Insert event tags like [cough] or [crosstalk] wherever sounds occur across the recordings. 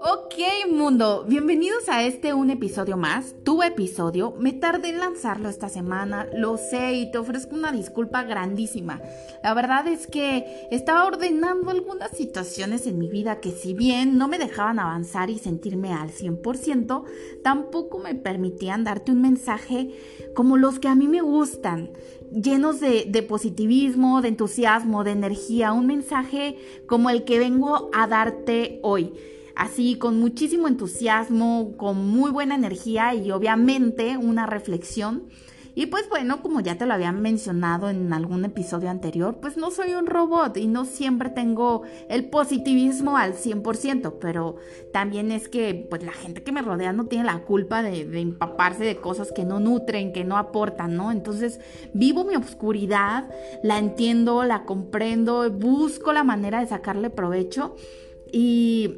Ok mundo, bienvenidos a este un episodio más, episodio. Me tardé en lanzarlo esta semana, lo sé y te ofrezco una disculpa grandísima. La verdad es que estaba ordenando algunas situaciones en mi vida que si bien no me dejaban avanzar y sentirme al 100%, tampoco me permitían darte un mensaje como los que a mí me gustan, llenos de positivismo, de entusiasmo, de energía, un mensaje como el que vengo a darte hoy así con muchísimo entusiasmo, con muy buena energía y obviamente una reflexión. Y pues bueno, como ya te lo había mencionado en algún episodio anterior, pues no soy un robot y no siempre tengo el positivismo al 100%, pero también es que pues la gente que me rodea no tiene la culpa de, de empaparse de cosas que no nutren, que no aportan, ¿no? Entonces vivo mi oscuridad, la entiendo, la comprendo, busco la manera de sacarle provecho y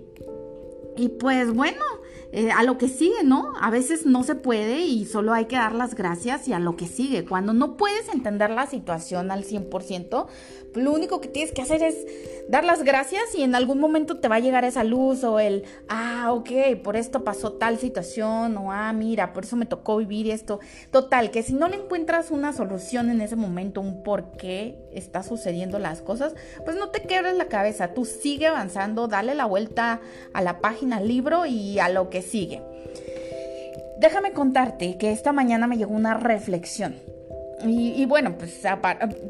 y pues bueno, eh, a lo que sigue, ¿no? A veces no se puede y solo hay que dar las gracias y a lo que sigue. Cuando no puedes entender la situación al 100%, lo único que tienes que hacer es dar las gracias y en algún momento te va a llegar esa luz o el, ah, ok, por esto pasó tal situación o, ah, mira, por eso me tocó vivir esto. Total, que si no le encuentras una solución en ese momento, un por qué está sucediendo las cosas, pues no te quebres la cabeza, tú sigue avanzando, dale la vuelta a la página libro y a lo que sigue. Déjame contarte que esta mañana me llegó una reflexión. Y, bueno, pues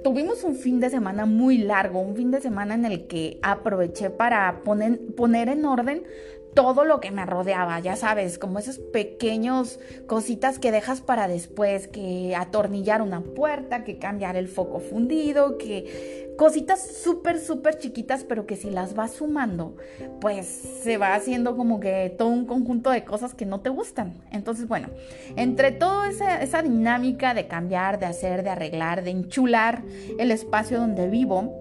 tuvimos un fin de semana muy largo, un fin de semana en el que aproveché para poner, poner en orden todo lo que me rodeaba, ya sabes, como esos pequeños cositas que dejas para después, que atornillar una puerta, que cambiar el foco fundido, que cositas súper, súper chiquitas, pero que si las vas sumando, pues se va haciendo como que todo un conjunto de cosas que no te gustan. Entonces, bueno, entre toda esa, esa dinámica de cambiar, de hacer, de arreglar, de enchular el espacio donde vivo,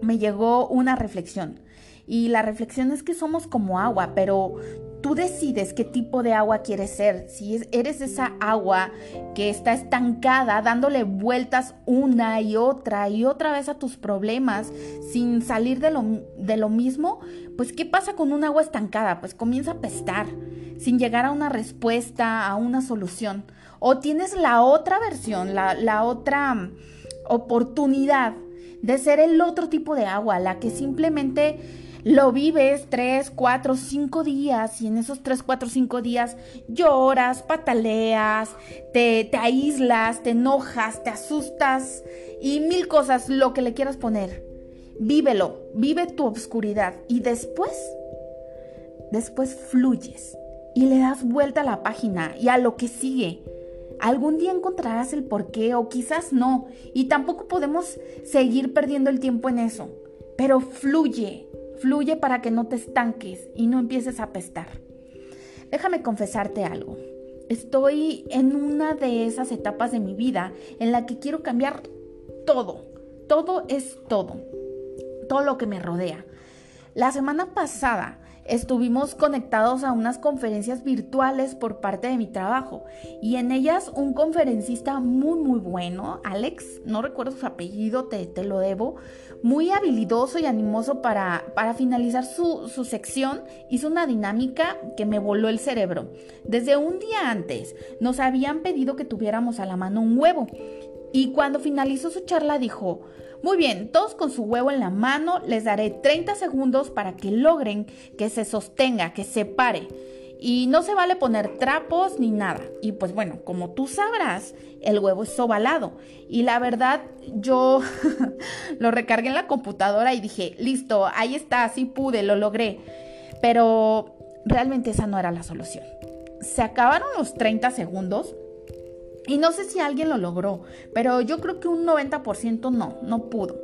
me llegó una reflexión y la reflexión es que somos como agua, pero tú decides qué tipo de agua quieres ser. Si eres esa agua que está estancada, dándole vueltas una y otra y otra vez a tus problemas sin salir de lo, de lo mismo, pues ¿qué pasa con un agua estancada? Pues comienza a pestar sin llegar a una respuesta, a una solución. O tienes la otra versión, la, la otra mm, oportunidad de ser el otro tipo de agua, la que simplemente lo vives tres, cuatro, cinco días y en esos tres, cuatro, cinco días lloras, pataleas, te, te aíslas, te enojas, te asustas y mil cosas, lo que le quieras poner. Vívelo, vive tu obscuridad y después, después fluyes y le das vuelta a la página y a lo que sigue. Algún día encontrarás el porqué o quizás no y tampoco podemos seguir perdiendo el tiempo en eso, pero fluye, Fluye para que no te estanques y no empieces a apestar. Déjame confesarte algo. Estoy en una de esas etapas de mi vida en la que quiero cambiar todo. Todo es todo. Todo lo que me rodea. La semana pasada estuvimos conectados a unas conferencias virtuales por parte de mi trabajo y en ellas un conferencista muy muy bueno, Alex, no recuerdo su apellido, te, te lo debo, muy habilidoso y animoso para, para finalizar su, su sección, hizo una dinámica que me voló el cerebro. Desde un día antes nos habían pedido que tuviéramos a la mano un huevo y cuando finalizó su charla dijo, muy bien, todos con su huevo en la mano, les daré 30 segundos para que logren que se sostenga, que se pare. Y no se vale poner trapos ni nada. Y pues bueno, como tú sabrás, el huevo es ovalado. Y la verdad, yo [laughs] lo recargué en la computadora y dije, listo, ahí está, así pude, lo logré. Pero realmente esa no era la solución. Se acabaron los 30 segundos y no sé si alguien lo logró, pero yo creo que un 90% no, no pudo.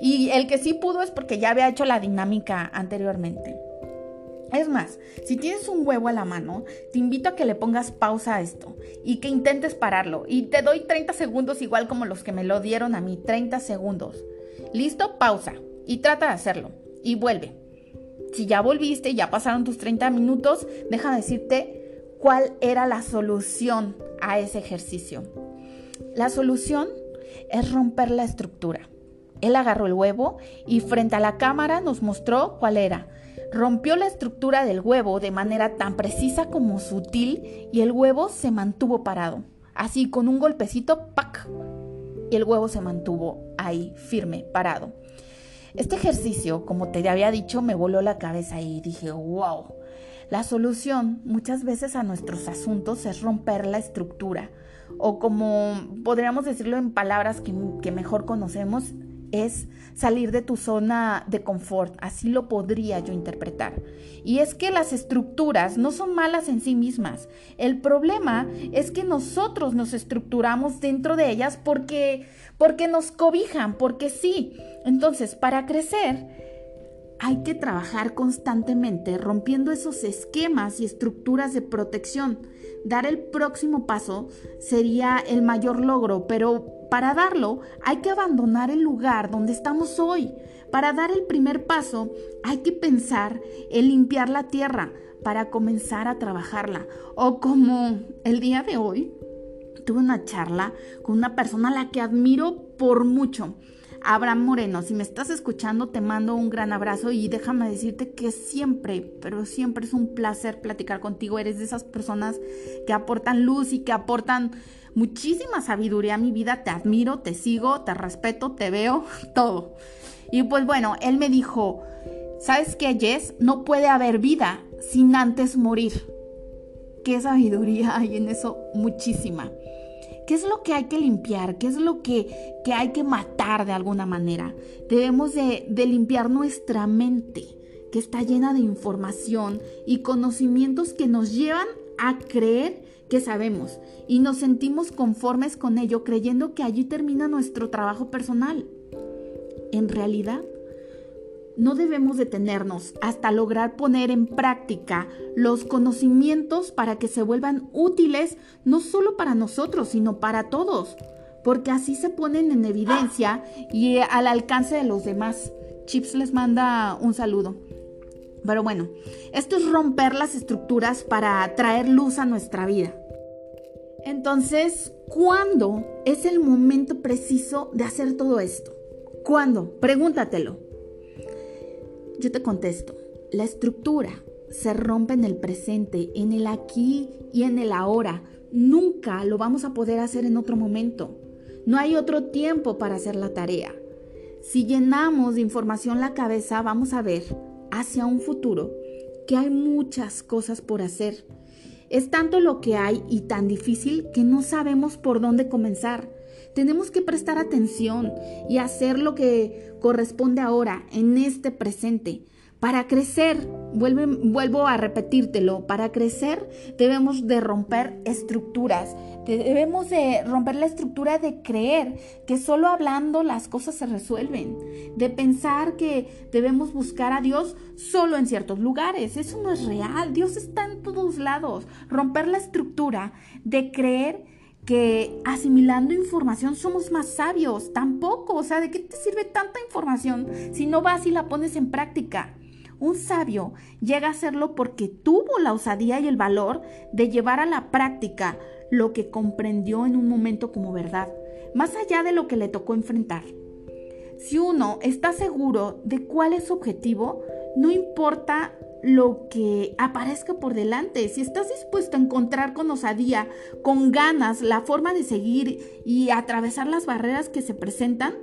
Y el que sí pudo es porque ya había hecho la dinámica anteriormente. Es más, si tienes un huevo a la mano, te invito a que le pongas pausa a esto y que intentes pararlo. Y te doy 30 segundos igual como los que me lo dieron a mí, 30 segundos. ¿Listo? Pausa. Y trata de hacerlo. Y vuelve. Si ya volviste, ya pasaron tus 30 minutos, deja decirte cuál era la solución a ese ejercicio. La solución es romper la estructura. Él agarró el huevo y frente a la cámara nos mostró cuál era. Rompió la estructura del huevo de manera tan precisa como sutil y el huevo se mantuvo parado. Así con un golpecito, ¡pac! Y el huevo se mantuvo ahí, firme, parado. Este ejercicio, como te había dicho, me voló la cabeza y dije, wow. La solución muchas veces a nuestros asuntos es romper la estructura o como podríamos decirlo en palabras que, mejor conocemos, es salir de tu zona de confort, así lo podría yo interpretar. Y es que las estructuras no son malas en sí mismas. El problema es que nosotros nos estructuramos dentro de ellas porque porque nos cobijan, porque sí. Entonces, para crecer hay que trabajar constantemente rompiendo esos esquemas y estructuras de protección. Dar el próximo paso sería el mayor logro, pero para darlo hay que abandonar el lugar donde estamos hoy. Para dar el primer paso hay que pensar en limpiar la tierra para comenzar a trabajarla. O como el día de hoy, tuve una charla con una persona a la que admiro por mucho. Abraham Moreno, si me estás escuchando, te mando un gran abrazo y déjame decirte que siempre, pero siempre es un placer platicar contigo. Eres de esas personas que aportan luz y que aportan muchísima sabiduría a mi vida. Te admiro, te sigo, te respeto, te veo, [laughs] todo. Y pues bueno, él me dijo, ¿sabes qué, Jess? No puede haber vida sin antes morir. Qué sabiduría hay en eso, muchísima. ¿Qué es lo que hay que limpiar? ¿Qué es lo que, que hay que matar de alguna manera? Debemos de, de limpiar nuestra mente, que está llena de información y conocimientos que nos llevan a creer que sabemos y nos sentimos conformes con ello creyendo que allí termina nuestro trabajo personal. En realidad, no debemos detenernos hasta lograr poner en práctica los conocimientos para que se vuelvan útiles no solo para nosotros, sino para todos, porque así se ponen en evidencia y al alcance de los demás. Chips les manda un saludo. Pero bueno, esto es romper las estructuras para traer luz a nuestra vida. Entonces, ¿cuándo es el momento preciso de hacer todo esto? ¿Cuándo? Pregúntatelo. Yo te contesto, la estructura se rompe en el presente, en el aquí y en el ahora. Nunca lo vamos a poder hacer en otro momento. No hay otro tiempo para hacer la tarea. Si llenamos de información la cabeza, vamos a ver hacia un futuro que hay muchas cosas por hacer. Es tanto lo que hay y tan difícil que no sabemos por dónde comenzar. Tenemos que prestar atención y hacer lo que corresponde ahora, en este presente. Para crecer, vuelvo a repetírtelo, para crecer debemos de romper estructuras, debemos de romper la estructura de creer que solo hablando las cosas se resuelven, de pensar que debemos buscar a Dios solo en ciertos lugares, eso no es real, Dios está en todos lados, romper la estructura de creer que asimilando información somos más sabios. Tampoco, o sea, ¿de qué te sirve tanta información si no vas y la pones en práctica? Un sabio llega a serlo porque tuvo la osadía y el valor de llevar a la práctica lo que comprendió en un momento como verdad, más allá de lo que le tocó enfrentar. Si uno está seguro de cuál es su objetivo, no importa lo que aparezca por delante. Si estás dispuesto a encontrar con osadía, con ganas, la forma de seguir y atravesar las barreras que se presentan,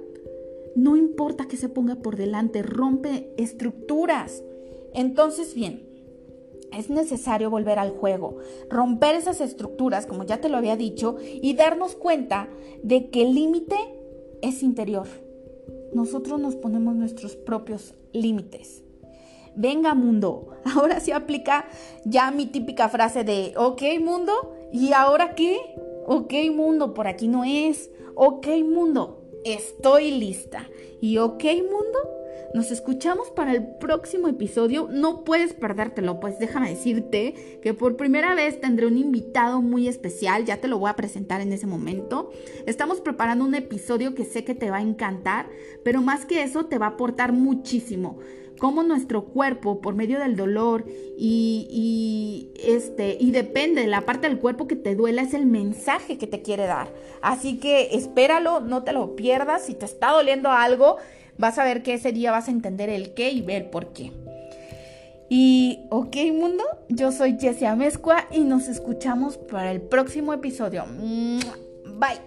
no importa que se ponga por delante, rompe estructuras. Entonces, bien, es necesario volver al juego, romper esas estructuras, como ya te lo había dicho, y darnos cuenta de que el límite es interior. Nosotros nos ponemos nuestros propios límites. Venga mundo, [laughs] ahora sí aplica ya mi típica frase de, ok mundo, ¿y ahora qué? Ok mundo, por aquí no es. Ok mundo, estoy lista. Y ok mundo, nos escuchamos para el próximo episodio. No puedes perdértelo, pues déjame decirte que por primera vez tendré un invitado muy especial. Ya te lo voy a presentar en ese momento. Estamos preparando un episodio que sé que te va a encantar, pero más que eso te va a aportar muchísimo cómo nuestro cuerpo, por medio del dolor y, y, este, y depende de la parte del cuerpo que te duela, es el mensaje que te quiere dar. Así que espéralo, no te lo pierdas. Si te está doliendo algo, vas a ver que ese día vas a entender el qué y ver por qué. Y ok mundo, yo soy Jessie Amezcua y nos escuchamos para el próximo episodio. Bye.